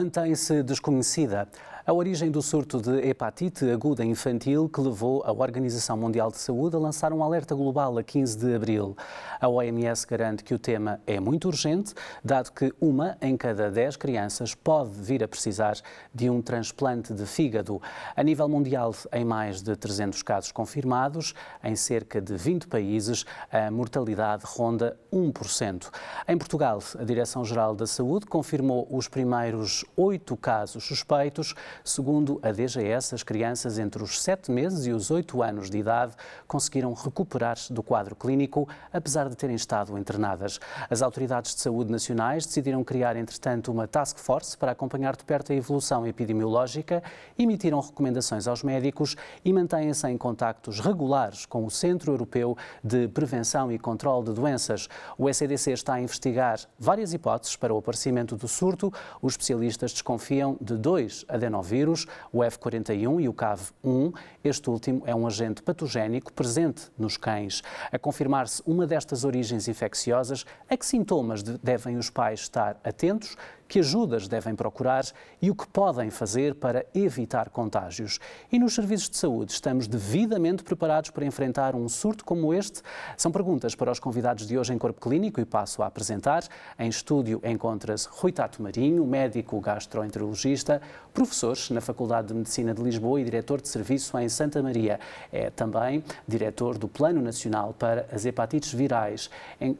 Mantém-se desconhecida a origem do surto de hepatite aguda infantil que levou a Organização Mundial de Saúde a lançar um alerta global a 15 de abril. A OMS garante que o tema é muito urgente, dado que uma em cada 10 crianças pode vir a precisar de um transplante de fígado. A nível mundial, em mais de 300 casos confirmados, em cerca de 20 países, a mortalidade ronda 1%. Em Portugal, a Direção-Geral da Saúde confirmou os primeiros oito casos suspeitos, Segundo a DGS, as crianças entre os 7 meses e os 8 anos de idade conseguiram recuperar-se do quadro clínico, apesar de terem estado internadas. As autoridades de saúde nacionais decidiram criar, entretanto, uma task force para acompanhar de perto a evolução epidemiológica, emitiram recomendações aos médicos e mantêm-se em contactos regulares com o Centro Europeu de Prevenção e Controlo de Doenças. O ECDC está a investigar várias hipóteses para o aparecimento do surto. Os especialistas desconfiam de dois adenovírus vírus, o F41 e o CAV1. Este último é um agente patogénico presente nos cães. A confirmar-se uma destas origens infecciosas, a que sintomas devem os pais estar atentos? Que ajudas devem procurar e o que podem fazer para evitar contágios. E nos serviços de saúde, estamos devidamente preparados para enfrentar um surto como este? São perguntas para os convidados de hoje em Corpo Clínico e passo a apresentar. Em estúdio encontra-se Rui Tato Marinho, médico gastroenterologista, professor na Faculdade de Medicina de Lisboa e diretor de serviço em Santa Maria. É também diretor do Plano Nacional para as Hepatites Virais.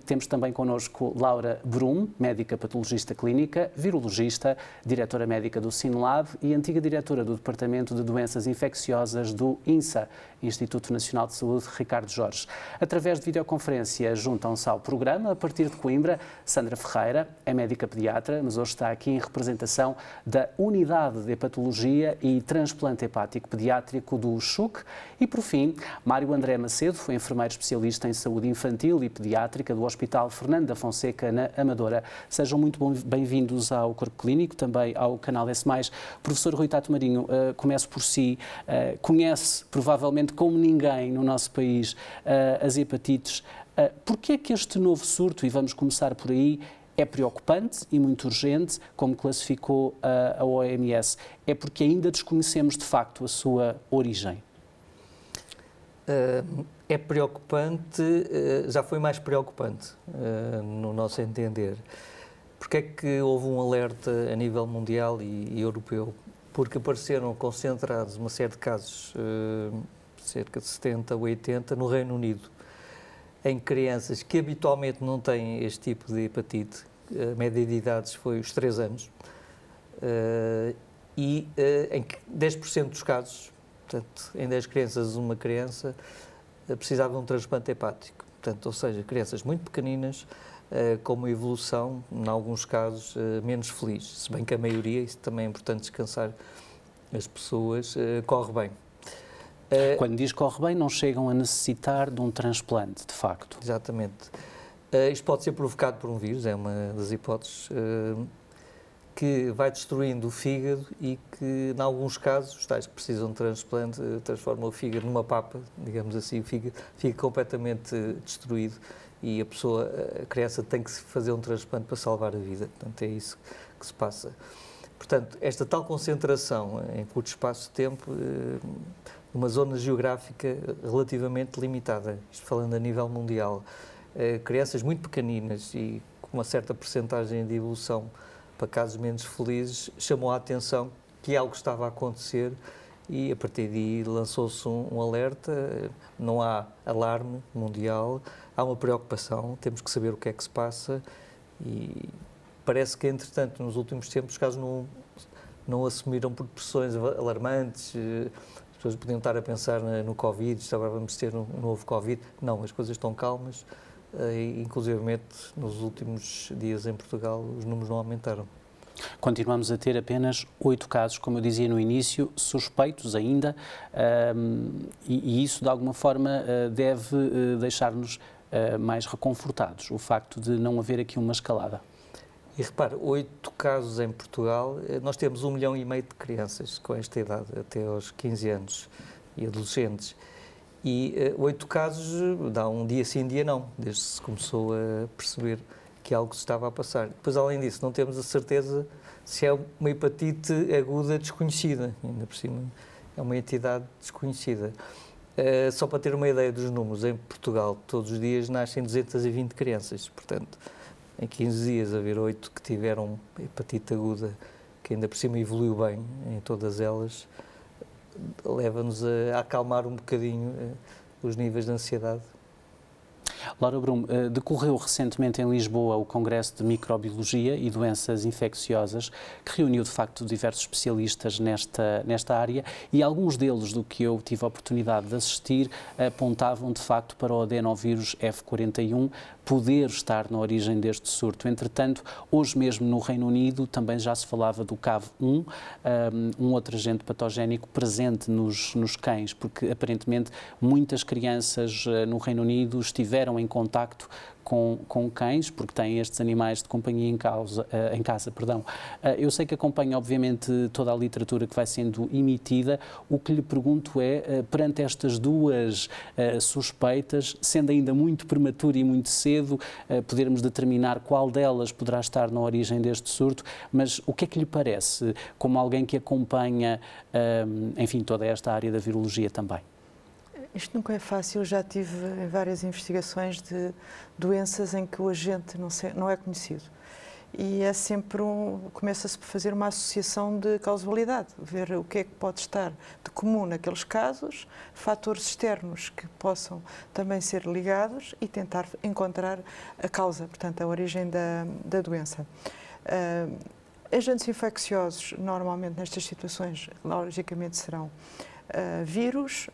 temos também connosco Laura Brum, médica patologista clínica, virologista, diretora médica do Sinlab e antiga diretora do Departamento de Doenças Infecciosas do INSA, Instituto Nacional de Saúde Ricardo Jorge. Através de videoconferência juntam-se ao programa, a partir de Coimbra, Sandra Ferreira, é médica pediatra, mas hoje está aqui em representação da Unidade de Hepatologia e Transplante Hepático Pediátrico do CHUC. E, por fim, Mário André Macedo, foi enfermeiro especialista em saúde infantil e pediátrica do Hospital Fernando da Fonseca, na Amadora. Sejam muito bem-vindos ao Corpo Clínico, também ao canal S+. Professor Rui Tato Marinho, uh, começo por si. Uh, conhece, provavelmente como ninguém no nosso país, uh, as hepatites. Uh, Porquê é que este novo surto, e vamos começar por aí, é preocupante e muito urgente, como classificou a OMS? É porque ainda desconhecemos de facto a sua origem? é preocupante, já foi mais preocupante, no nosso entender. Porque é que houve um alerta a nível mundial e, e europeu? Porque apareceram concentrados uma série de casos, uh, cerca de 70 ou 80, no Reino Unido, em crianças que habitualmente não têm este tipo de hepatite. A média de idades foi os 3 anos. Uh, e uh, em 10% dos casos, portanto, em 10 crianças, uma criança precisava de um transplante hepático. Portanto, ou seja, crianças muito pequeninas, eh, com uma evolução, em alguns casos, eh, menos feliz. Se bem que a maioria, isso também é importante descansar as pessoas, eh, corre bem. Quando diz corre bem, não chegam a necessitar de um transplante, de facto. Exatamente. Isto pode ser provocado por um vírus, é uma das hipóteses, que vai destruindo o fígado e que, em alguns casos, os tais que precisam de transplante, transforma o fígado numa papa, digamos assim, o fígado fica completamente destruído e a pessoa, a criança tem que fazer um transplante para salvar a vida. Portanto, é isso que se passa. Portanto, esta tal concentração em curto espaço de tempo, eh, numa zona geográfica relativamente limitada, isto falando a nível mundial, eh, crianças muito pequeninas e com uma certa percentagem de evolução para casos menos felizes, chamou a atenção que algo estava a acontecer e a partir daí lançou-se um, um, alerta. Não há alarme mundial, há uma preocupação, temos que saber o que é que se passa e parece que, entretanto, nos últimos tempos os casos não, não assumiram proporções alarmantes. As pessoas podiam estar a pensar no Covid, agora vamos ter um novo Covid. Não, as coisas estão calmas. Eh, inclusive, nos últimos dias em Portugal, os números não aumentaram. Continuamos a ter apenas oito casos, como eu dizia no início, suspeitos ainda, um, e, isso de alguma forma uh, deve uh, deixar-nos mais reconfortados, o facto de não haver aqui uma escalada. E repare, oito casos em Portugal, nós temos um milhão e meio de crianças com esta idade, até aos 15 anos, e adolescentes. E oito casos dá um dia sim, dia não, desde que se começou a perceber que algo se estava a passar. Depois, além disso, não temos a certeza se é uma hepatite aguda desconhecida, ainda por cima é uma entidade desconhecida. Uh, só para ter uma ideia dos números, em Portugal todos os dias nascem 220 crianças, portanto, em 15 dias haver 8 que tiveram hepatite aguda, que ainda por cima evoluiu bem em todas elas, leva-nos a, acalmar um bocadinho uh, os níveis de ansiedade. Laura Brum, eh, decorreu recentemente em Lisboa o Congresso de Microbiologia e Doenças Infecciosas, que reuniu de facto diversos especialistas nesta, nesta área e alguns deles, do que eu tive a oportunidade de assistir, apontavam de facto para o adenovírus F41 poder estar na origem deste surto. Entretanto, hoje mesmo no Reino Unido também já se falava do CAV1, um outro agente patogénico presente nos, nos cães, porque aparentemente muitas crianças eh, no Reino Unido estiveram em contacto com, com cães, porque têm estes animais de companhia em, causa, uh, em casa. Perdão. Uh, eu sei que acompanha, obviamente, toda a literatura que vai sendo emitida. O que lhe pergunto é, uh, perante estas duas suspeitas, sendo ainda muito prematuro e muito cedo, podermos determinar qual delas poderá estar na origem deste surto, mas o que é que lhe parece, como alguém que acompanha, enfim, toda esta área da virologia também? Isto nunca é fácil. Eu já tive várias investigações de doenças em que o agente não, se, não é conhecido. E é sempre um. começa-se por fazer uma associação de causalidade, ver o que é que pode estar de comum naqueles casos, fatores externos que possam também ser ligados e tentar encontrar a causa, portanto, a origem da, da doença. Uh, agentes infecciosos, normalmente nestas situações, logicamente serão uh, vírus,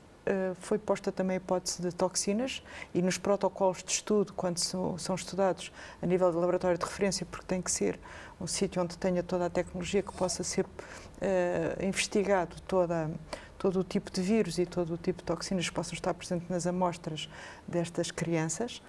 foi posta também a hipótese de toxinas e nos protocolos de estudo, quando são, estudados a nível de laboratório de referência, porque tem que ser um sítio onde tenha toda a tecnologia que possa ser uh, investigado toda todo o tipo de vírus e todo o tipo de toxinas que possam estar presentes nas amostras destas crianças.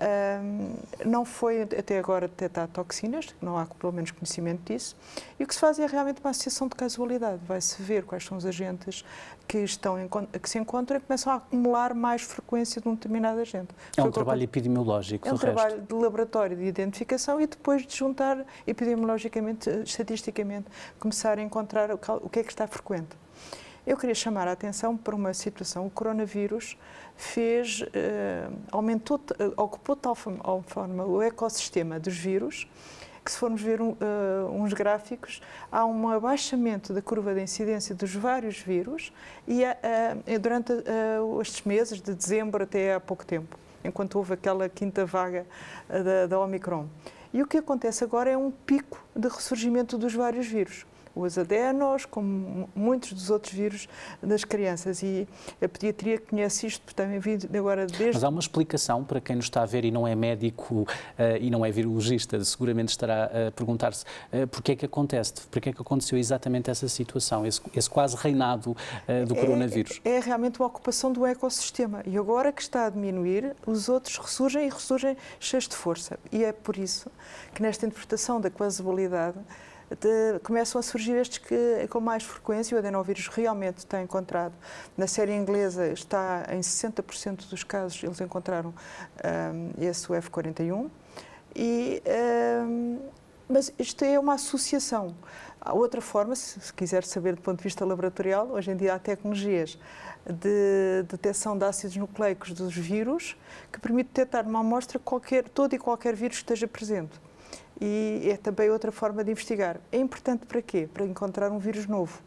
Um, não foi até agora detectado toxinas, não há pelo menos conhecimento disso, e o que se faz é realmente uma associação de casualidade. Vai-se ver quais são os agentes que, estão em, que se encontram e começam a acumular mais frequência de um determinado agente. É um Foi trabalho epidemiológico. É um trabalho resto. de laboratório de identificação e depois de juntar epidemiologicamente, estatisticamente, começar a encontrar o que é que está frequente. Eu queria chamar a atenção para uma situação. O coronavírus fez, uh, aumentou, uh, ocupou de tal forma o ecossistema dos vírus que se formos ver um, uh, uns gráficos, há um abaixamento da curva de incidência dos vários vírus e uh, durante uh, estes meses, de dezembro até há pouco tempo, enquanto houve aquela quinta vaga da, da Omicron. E o que acontece agora é um pico de ressurgimento dos vários vírus os adenos, como muitos dos outros vírus das crianças. E a pediatria conhece isto também vindo agora desde. Mas há uma explicação para quem nos está a ver e não é médico uh, e não é virologista, seguramente estará a perguntar-se uh, porque é que acontece, porque é que aconteceu exatamente essa situação, esse, esse quase reinado uh, do é, coronavírus. É, é realmente uma ocupação do ecossistema e agora que está a diminuir, os outros ressurgem e ressurgem cheios de força. E é por isso que nesta interpretação da quasibilidade de, começam a surgir estes que com mais frequência. O adenovírus realmente está encontrado. Na série inglesa está em 60% dos casos, eles encontraram um, esse F41. E, um, mas isto é uma associação. Há outra forma, se, se quiser saber do ponto de vista laboratorial, hoje em dia há tecnologias de detecção de ácidos nucleicos dos vírus que permite detectar numa amostra qualquer, todo e qualquer vírus que esteja presente e é também outra forma de investigar. É importante para quê? Para encontrar um vírus novo.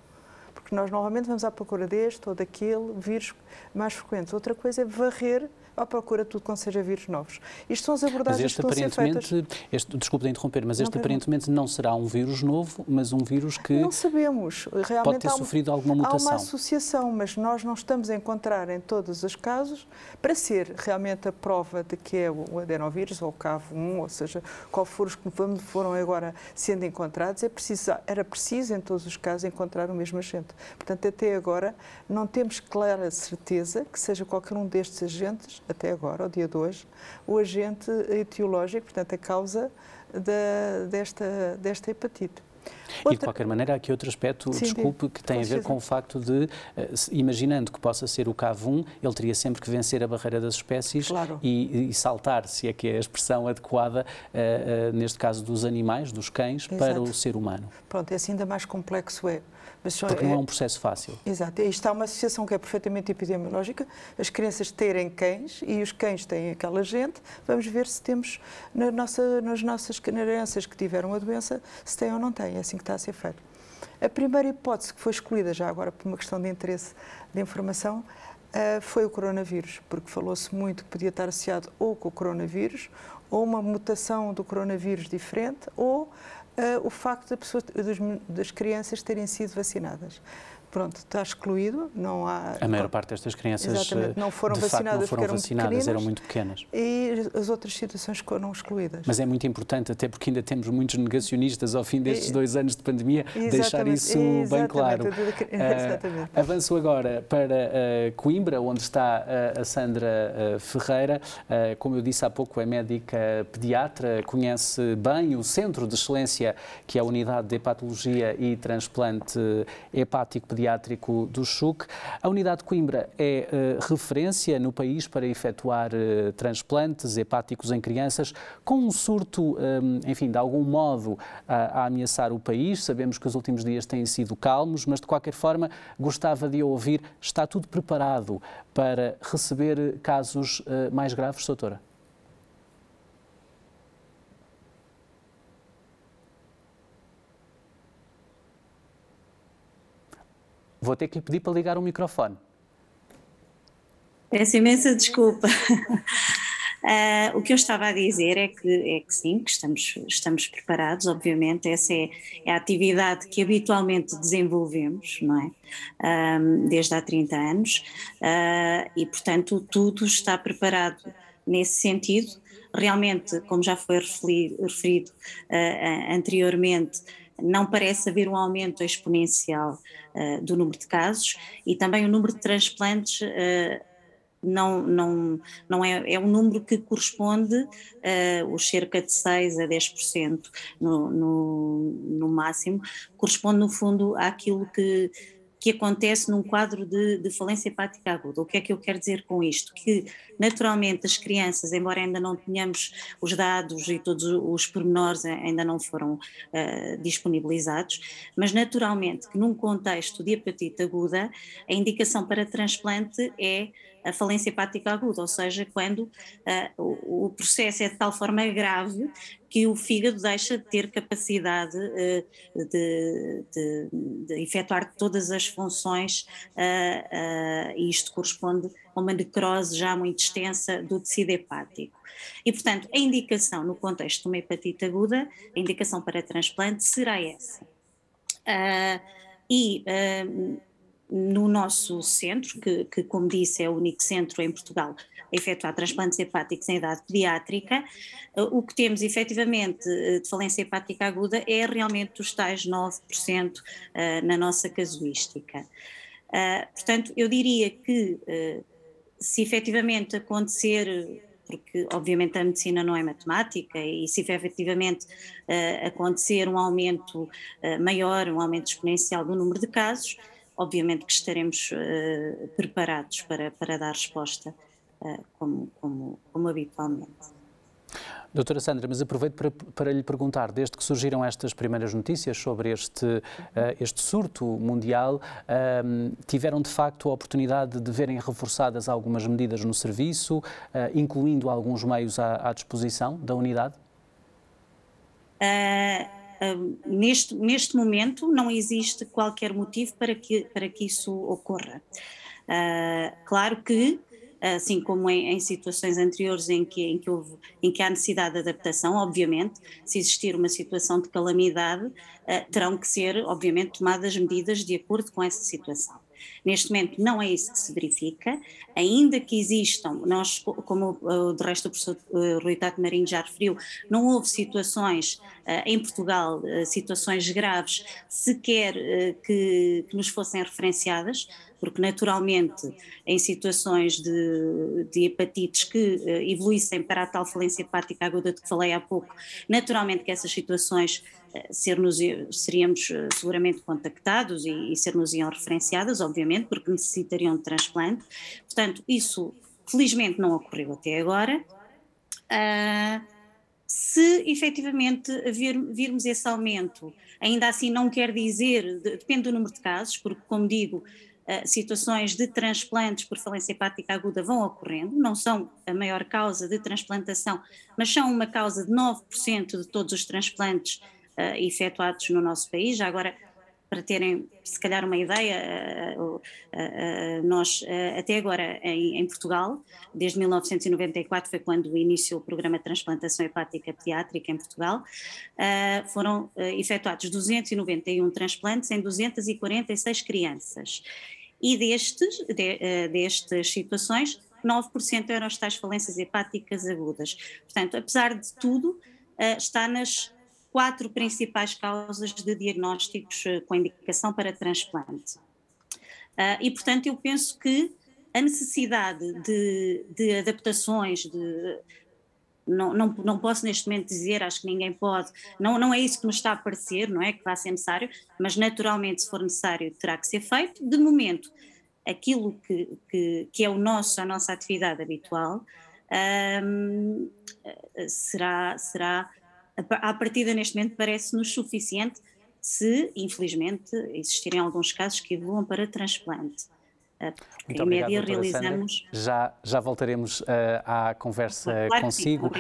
Porque nós normalmente vamos à procura deste ou daquele vírus mais frequentes. Outra coisa é varrer à procura de tudo quando seja vírus novos. Isto são as abordagens que estão a ser feitas. Este, desculpe de interromper, mas este aparentemente não será um vírus novo, mas um vírus que não sabemos. Realmente pode ter sofrido alguma mutação. Há uma associação, mas nós não estamos a encontrar em todos os casos para ser realmente a prova de que é o adenovírus ou o CAV1, ou seja, qual for os que foram agora sendo encontrados, é preciso, era preciso em todos os casos encontrar o mesmo agente. Portanto, até agora não temos clara certeza que seja qualquer um destes agentes até agora, ao dia de hoje, o agente etiológico, portanto, a causa da, desta, desta hepatite. Outra... E de qualquer maneira, há aqui outro aspecto, Sim, desculpe, que tem a ver com o facto de, eh, imaginando que possa ser o CAV1, ele teria sempre que vencer a barreira das espécies claro. e, e, saltar, se é que é a expressão adequada, uh, uh, neste caso dos animais, dos cães, Exato. para o ser humano. Pronto, é assim ainda mais complexo é. Mas Porque não é, é um processo fácil. Exato. E está uma associação que é perfeitamente epidemiológica, as crianças terem cães e os cães têm aquela gente, vamos ver se temos na nossa, nas nossas crianças que tiveram a doença, se têm ou não têm. É assim que está a ser feito. A primeira hipótese que foi escolhida, já agora por uma questão de interesse de informação, uh, foi o coronavírus, porque falou-se muito que podia estar associado ou com o coronavírus, ou uma mutação do coronavírus diferente, ou uh, o facto da pessoa, das, das crianças terem sido vacinadas pronto, está excluído, não há... A maior parte destas crianças não foram vacinadas, não foram eram, vacinadas eram muito pequenas. E as outras situações foram excluídas. Mas é muito importante, até porque ainda temos muitos negacionistas ao fim destes dois anos de pandemia, deixar isso bem claro. Uh, avanço agora para uh, Coimbra, onde está uh, a Sandra Ferreira. como eu disse há pouco, é médica pediatra, conhece bem o Centro de Excelência, que é a Unidade de Hepatologia e Transplante Hepático Pediátrico pediátrico do CHUC. A unidade de Coimbra é uh, referência no país para efetuar uh, transplantes hepáticos em crianças, com um surto, um, eh, enfim, de algum modo a, a ameaçar o país. Sabemos que os últimos dias têm sido calmos, mas de qualquer forma gostava de ouvir, está tudo preparado para receber casos uh, mais graves, doutora? Vou ter que lhe pedir para ligar o microfone. Peço imensa desculpa. Uh, o que eu estava a dizer é que, é que sim, que estamos, estamos preparados, obviamente, essa é, é a atividade que habitualmente desenvolvemos, não é? Desde há 30 anos, uh, e portanto tudo está preparado nesse sentido. Realmente, como já foi referido, referido uh, anteriormente, não parece haver um aumento exponencial uh, do número de casos e também o número de transplantes uh, não, não, não é, é um número que corresponde uh, os cerca de 6 a 10% no, no, no máximo, corresponde no fundo àquilo que que acontece num quadro de, de, falência hepática aguda. O que é que eu quero dizer com isto? Que, naturalmente, as crianças, embora ainda não tenhamos os dados e todos os pormenores ainda não foram uh, disponibilizados, mas naturalmente que num contexto de hepatite aguda, a indicação para transplante é a falência hepática aguda, ou seja, quando uh, o, o, processo é de tal forma grave que o fígado deixa de ter capacidade uh, de, de, de, efetuar todas as funções uh, e isto corresponde a uma necrose já muito extensa do tecido hepático. E, portanto, a indicação no contexto de uma hepatite aguda, a indicação para transplante será essa. e no nosso centro, que, que, como disse é o único centro em Portugal a efetuar transplantes hepáticos em idade pediátrica, eh, o que temos efetivamente eh, de falência hepática aguda é realmente os tais 9% eh, na nossa casuística. Portanto, eu diria que se efetivamente acontecer porque obviamente a medicina não é matemática e se efetivamente acontecer um aumento maior, um aumento exponencial do número de casos, obviamente que estaremos uh, preparados para, para dar resposta uh, como, como, como habitualmente. Doutora Sandra, mas aproveito para, para, lhe perguntar, desde que surgiram estas primeiras notícias sobre este, uh, este surto mundial, uh, tiveram de facto a oportunidade de verem reforçadas algumas medidas no serviço, uh, incluindo alguns meios à, à disposição da unidade? Neste, neste momento não existe qualquer motivo para que, para que isso ocorra. Uh, claro que, assim como em, em, situações anteriores em que, em, que houve, em que há necessidade de adaptação, obviamente, se existir uma situação de calamidade, uh, terão que ser, obviamente, tomadas medidas de acordo com essa situação. Neste momento não é isso que se verifica, ainda que existam, nós, como uh, de resto o professor uh, Rui Tato Marinho já referiu, não houve situações uh, em Portugal, situações graves, sequer que, que, nos fossem referenciadas, porque naturalmente em situações de, de hepatites que uh, evoluíssem para a tal falência hepática aguda de que falei há pouco, naturalmente que essas situações uh, ser seríamos seguramente contactados e, e ser-nos iam referenciadas, obviamente, porque necessitariam de transplante. Portanto, isso felizmente não ocorreu até agora. Uh, se efetivamente vir, virmos esse aumento, ainda assim não quer dizer, depende do número de casos, porque, como digo, situações de transplantes por falência hepática aguda vão ocorrendo, não são a maior causa de transplantação, mas são uma causa de 9% de todos os transplantes uh, efetuados no nosso país. Já agora, para terem se calhar uma ideia, eh, eh, eh, nós até agora em, em, Portugal, desde 1994 foi quando iniciou o programa de transplantação hepática pediátrica em Portugal, foram efetuados 291 transplantes em 246 crianças. E destes, de, destas situações, 9% eram as tais falências hepáticas agudas. Portanto, apesar de tudo, está nas quatro principais causas de diagnósticos eh, com indicação para transplante. E, portanto, eu penso que a necessidade de, de adaptações, de, não, não, não posso neste momento dizer, acho que ninguém pode, não, não é isso que nos está a parecer, não é que vai ser necessário, mas naturalmente, se for necessário, terá que ser feito. De momento, aquilo que, que, que é o nosso, a nossa atividade habitual, um, será, será à partida neste momento parece-nos suficiente se, infelizmente, existirem alguns casos que evoluam para transplante. Ah, Muito em média realizamos. Já, já voltaremos uh, à conversa claro consigo. Uh,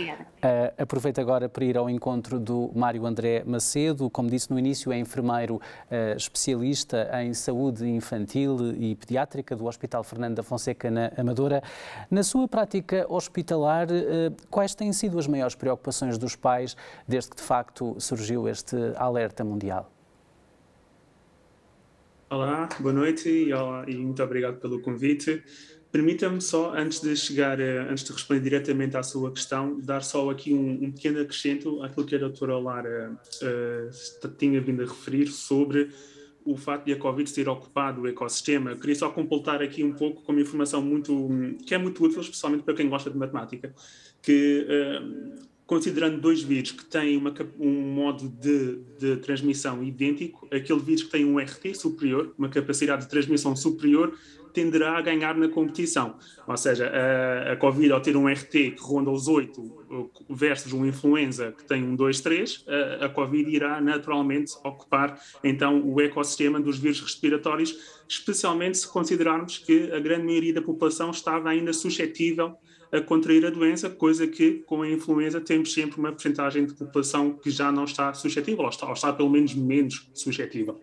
aproveito agora para ir ao encontro do Mário André Macedo. Como disse no início, é enfermeiro uh, especialista em saúde infantil e pediátrica do Hospital Fernando da Fonseca, na Amadora. Na sua prática hospitalar, quais têm sido as maiores preocupações dos pais desde que de facto surgiu este alerta mundial? Olá, boa noite e, olá, e muito obrigado pelo convite. Permita-me só, antes de chegar, eh, antes de responder diretamente à sua questão, dar só aqui um, um pequeno acrescento àquilo que a doutora Lara uh, tinha vindo a referir sobre o facto de a Covid ter ocupado o ecossistema. Eu queria só completar aqui um pouco com uma informação muito, que é muito útil, especialmente para quem gosta de matemática, que uh, considerando dois vírus que têm uma, um modo de, de, transmissão idêntico, aquele vírus que tem um RT superior, uma capacidade de transmissão superior, tenderá a ganhar na competição. Ou seja, a, a Covid, ao ter um RT que ronda os 8 versus um influenza que tem um 2, 3, a, a Covid irá naturalmente ocupar então o ecossistema dos vírus respiratórios, especialmente se considerarmos que a grande maioria da população estava ainda suscetível a contrair a doença, coisa que com a influenza temos sempre uma porcentagem de população que já não está suscetível, ou está, ou está pelo menos menos suscetível.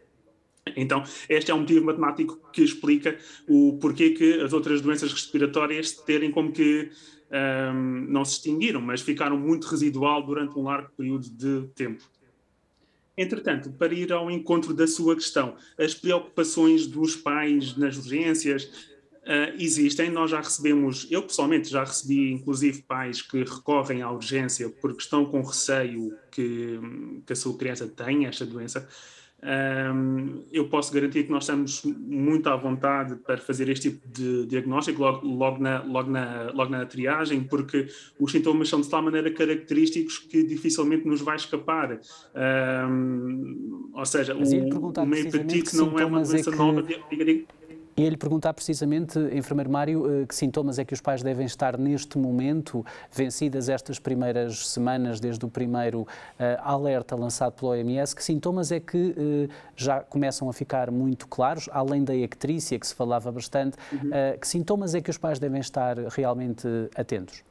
Então, este é um motivo matemático que explica o porquê que as outras doenças respiratórias terem como que um, não se extinguiram, mas ficaram muito residual durante um largo período de tempo. Entretanto, para ir ao encontro da sua questão, as preocupações dos pais nas urgências, Uh, existem, nós já recebemos, eu pessoalmente já recebi inclusive pais que recorrem à urgência porque estão com receio que, que a sua criança tenha esta doença. Um, eu posso garantir que nós estamos muito à vontade para fazer este tipo de diagnóstico logo, logo, na, logo, na, logo na triagem, porque os sintomas são de tal maneira característicos que dificilmente nos vai escapar. Um, ou seja, o, o hepatite não é uma doença é que... nova. Diga, diga. E ele perguntar precisamente, enfermeiro Mário, eh, que sintomas é que os pais devem estar neste momento, vencidas estas primeiras semanas, desde o primeiro uh, alerta lançado pelo OMS, que sintomas é que uh, já começam a ficar muito claros, além da ectrícia, que se falava bastante, uhum. uh, que sintomas é que os pais devem estar realmente atentos?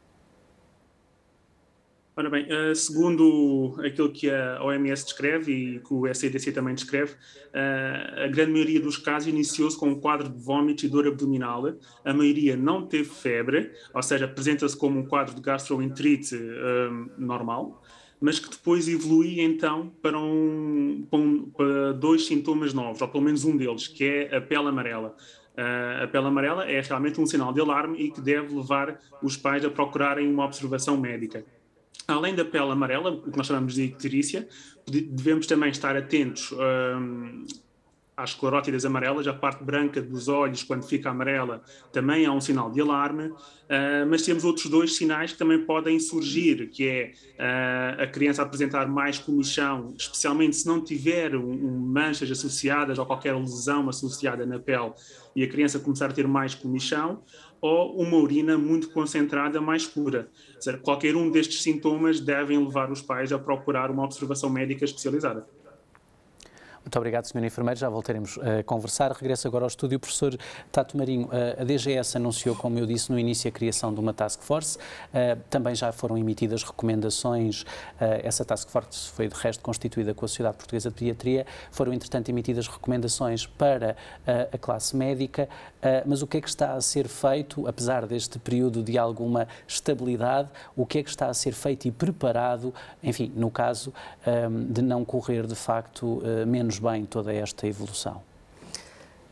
Ora bem, uh, segundo aquilo que a OMS descreve e que o SCDC também descreve, uh, a grande maioria dos casos iniciou-se com um quadro de vômito e dor abdominal. A maioria não teve febre, ou seja, apresenta-se como um quadro de gastroenterite uh, normal, mas que depois evolui então para, um, para, um, para dois sintomas novos, ou pelo menos um deles, que é a pele amarela. Uh, a pele amarela é realmente um sinal de alarme e que deve levar os pais a procurarem uma observação médica. Além da pele amarela, o que nós chamamos de icterícia, devemos também estar atentos um, há esclerótidas amarelas, a parte branca dos olhos, quando fica amarela, também é um sinal de alarme, uh, mas temos outros dois sinais que também podem surgir, que é uh, a criança apresentar mais comichão, especialmente se não tiver um, um manchas associadas ou qualquer lesão associada na pele, e a criança começar a ter mais comichão, ou uma urina muito concentrada, mais pura. Seja, qualquer um destes sintomas devem levar os pais a procurar uma observação médica especializada. Muito obrigado, Sr. Enfermeiro. Já voltaremos a conversar. Regresso agora ao estúdio. Professor Tato Marinho, a DGS anunciou, como eu disse no início, a criação de uma task force. Também já foram emitidas recomendações. Essa task force foi, de resto, constituída com a Sociedade Portuguesa de Pediatria. Foram, entretanto, emitidas recomendações para a classe médica. Mas o que é que está a ser feito, apesar deste período de alguma estabilidade, o que é que está a ser feito e preparado, enfim, no caso de não correr, de facto, menos menos bem toda esta evolução?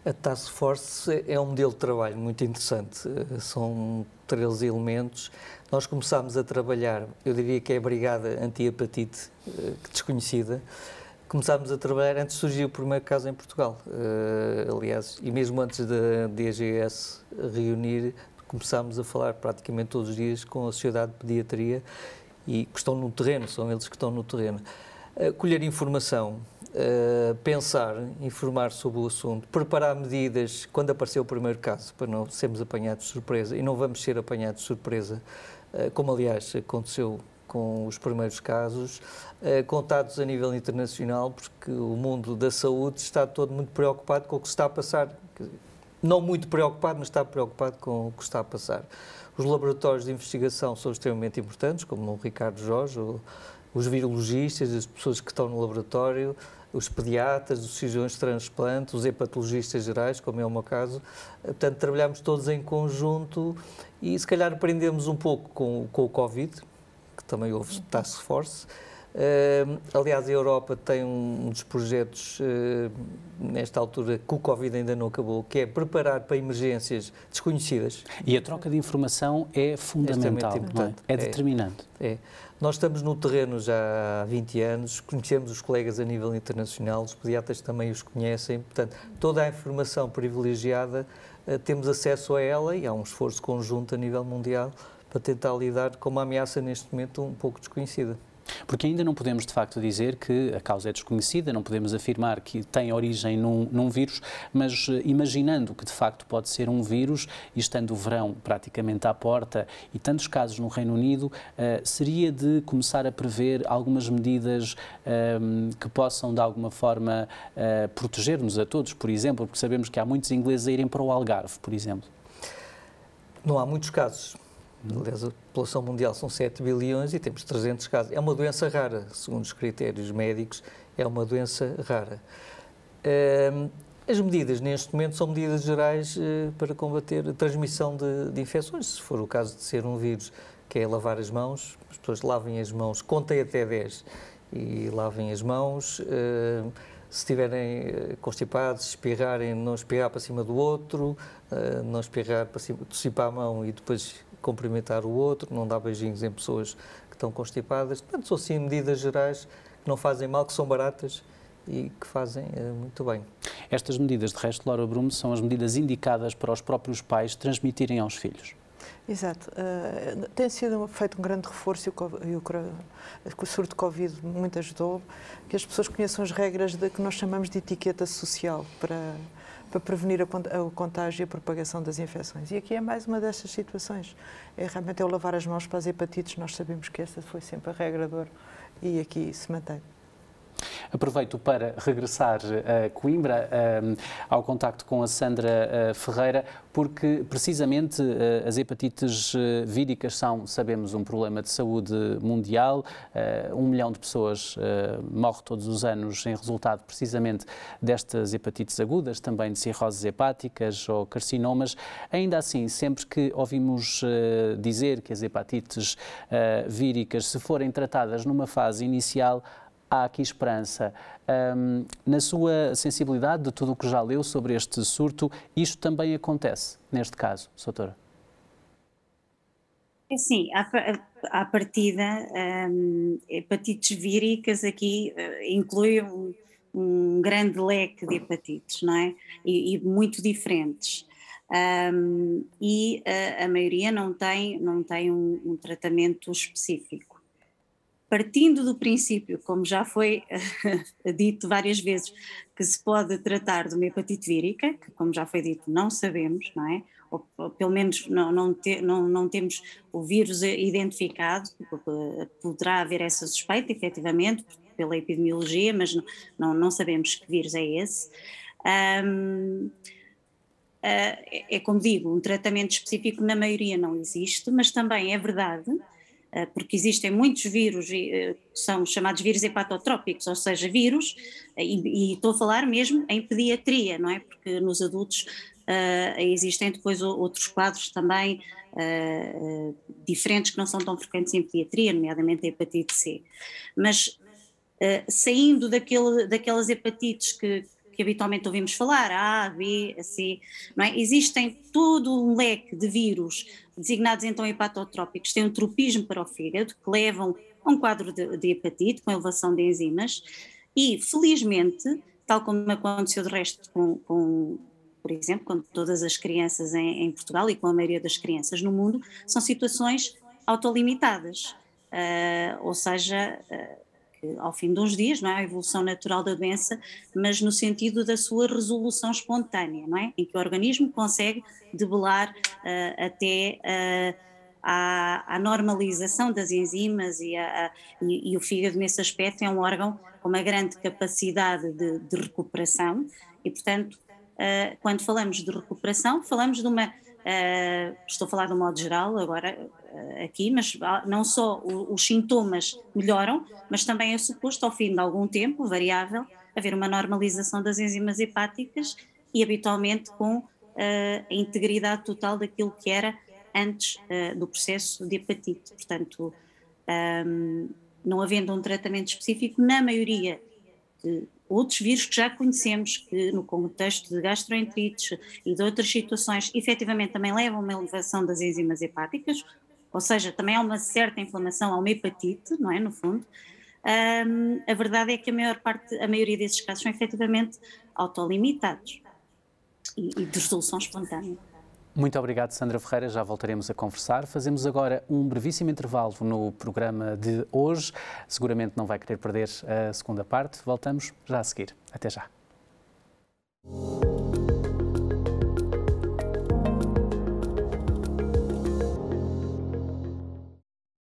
A Task Force é um modelo de trabalho muito interessante. São três elementos. Nós começámos a trabalhar, eu diria que é a Brigada Anti-Hepatite, eh, desconhecida. Começámos a trabalhar antes de surgir o primeiro caso em Portugal. Uh, aliás, e mesmo antes da DGS reunir, começámos a falar praticamente todos os dias com a Sociedade de Pediatria e que estão no terreno, são eles que estão no terreno. Uh, colher informação, Uh, pensar, informar sobre o assunto, preparar medidas quando aparecer o primeiro caso, para não sermos apanhados de surpresa, e não vamos ser apanhados de surpresa, uh, como aliás aconteceu com os primeiros casos, uh, contados a nível internacional, porque o mundo da saúde está todo muito preocupado com o que está a passar. Não muito preocupado, mas está preocupado com o que está a passar. Os laboratórios de investigação são extremamente importantes, como o Ricardo Jorge, os virologistas, as pessoas que estão no laboratório, os pediatras, os cirurgiões de transplante, os hepatologistas gerais, como é o meu caso. Portanto, trabalhamos todos em conjunto e se calhar aprendemos um pouco com, com o Covid, que também houve task force. Uh, aliás, a Europa tem um, dos projetos, uh, nesta altura, que o Covid ainda não acabou, que é preparar para emergências desconhecidas. E a troca de informação é fundamental, é? é? determinante. É. Nós estamos no terreno já há 20 anos, conhecemos os colegas a nível internacional, os pediatras também os conhecem, portanto, toda a informação privilegiada eh, temos acesso a ela e há um esforço conjunto a nível mundial para tentar lidar com uma ameaça neste momento um pouco desconhecida. Porque ainda não podemos, de facto, dizer que a causa é desconhecida, não podemos afirmar que tem origem num, num vírus, mas eh, imaginando que, de facto, pode ser um vírus, e estando o verão praticamente à porta e tantos casos no Reino Unido, uh, seria de começar a prever algumas medidas um, ehm, que possam, de alguma forma, uh, proteger-nos a todos, por exemplo, porque sabemos que há muitos ingleses a irem para o Algarve, por exemplo. Não há muitos casos Aliás, a população mundial são 7 bilhões e temos 300 casos. É uma doença rara, segundo os critérios médicos, é uma doença rara. As medidas neste momento são medidas gerais eh, para combater a transmissão de, de, infecções. Se for o caso de ser um vírus, que é lavar as mãos, as pessoas lavem as mãos, contem até 10 e lavem as mãos. Se estiverem eh, constipados, espirrarem, não espirrar para cima do outro, eh, não espirrar para cima, tossir para a mão e depois cumprimentar o outro, não dar beijinhos em pessoas que estão constipadas. Portanto, são sim medidas gerais que não fazem mal, que são baratas e que fazem uh, muito bem. Estas medidas, de resto, Laura Brume, são as medidas indicadas para os próprios pais transmitirem aos filhos. Exato. Uh, tem sido feito um grande reforço e o, e o, o surto de Covid muito ajudou que as pessoas conheçam as regras de que nós chamamos de etiqueta social para para prevenir o contágio e a propagação das infecções. E aqui é mais uma dessas situações. É realmente é o lavar as mãos para as hepatites, nós sabemos que essa foi sempre a regra de ouro e aqui se mantém. Aproveito para regressar a Coimbra, eh, ao contacto com a Sandra eh, Ferreira, porque precisamente eh, as hepatites víricas são, sabemos, um problema de saúde mundial. Um milhão de pessoas morre todos os anos em resultado precisamente destas hepatites agudas, também de cirroses hepáticas ou carcinomas. Ainda assim, sempre que ouvimos dizer que as hepatites víricas, se forem tratadas numa fase inicial, há aqui esperança. Um, na sua sensibilidade de tudo o que já leu sobre este surto, isto também acontece neste caso, doutora? É sim, à, partida, um, hepatites víricas aqui uh, inclui um, um grande leque de hepatites, não é? E, e muito diferentes. Um, e a, a, maioria não tem, não tem um, um, tratamento específico. Partindo do princípio, como já foi dito várias vezes, que se pode tratar de uma hepatite vírica, que como já foi dito não sabemos, não é? Ou, ou pelo menos não, não, te, não, não temos o vírus identificado, poderá haver essa suspeita, efetivamente, pela epidemiologia, mas não, não, sabemos que vírus é esse. Um, Uh, é como digo, um tratamento específico na maioria não existe, mas também é verdade, porque existem muitos vírus uh, que são chamados vírus hepatotrópicos, ou seja, vírus, e, e, estou a falar mesmo em pediatria, não é? Porque nos adultos existem depois outros quadros também diferentes que não são tão frequentes em pediatria, nomeadamente a hepatite C. Mas saindo daquele, daquelas hepatites que que habitualmente ouvimos falar, A, B, C, não é? Existem todo um leque de vírus, designados então hepatotrópicos, têm um tropismo para o fígado, que levam a um quadro de, de hepatite, com elevação de enzimas, e felizmente, tal como aconteceu de resto com, com por exemplo, com todas as crianças em, em, Portugal e com a maioria das crianças no mundo, são situações autolimitadas. Uh, ou seja, uh, ao fim de uns dias, não é a evolução natural da doença, mas no sentido da sua resolução espontânea, não é? Em que o organismo consegue debelar uh, até uh, à, à, normalização das enzimas e, a, e, e, o fígado nesse aspecto é um órgão com uma grande capacidade de, de recuperação e, portanto, uh, quando falamos de recuperação, falamos de uma Uh, estou a falar de um modo geral agora uh, aqui, mas não só os sintomas melhoram, mas também é suposto ao fim de algum tempo, variável, haver uma normalização das enzimas hepáticas e habitualmente com uh, a integridade total daquilo que era antes do processo de hepatite. Portanto, um, não havendo um tratamento específico, na maioria de outros vírus que já conhecemos, que no contexto de gastroenterites e de outras situações, efetivamente também levam a uma elevação das enzimas hepáticas, ou seja, também há uma certa inflamação, há uma hepatite, não é, no fundo. Um, a verdade é que a maior parte, a maioria desses casos são efetivamente autolimitados e, e de resolução espontânea. Muito obrigado, Sandra Ferreira. Já voltaremos a conversar. Fazemos agora um brevíssimo intervalo no programa de hoje. Seguramente não vai querer perder a segunda parte. Voltamos já a seguir. Até já.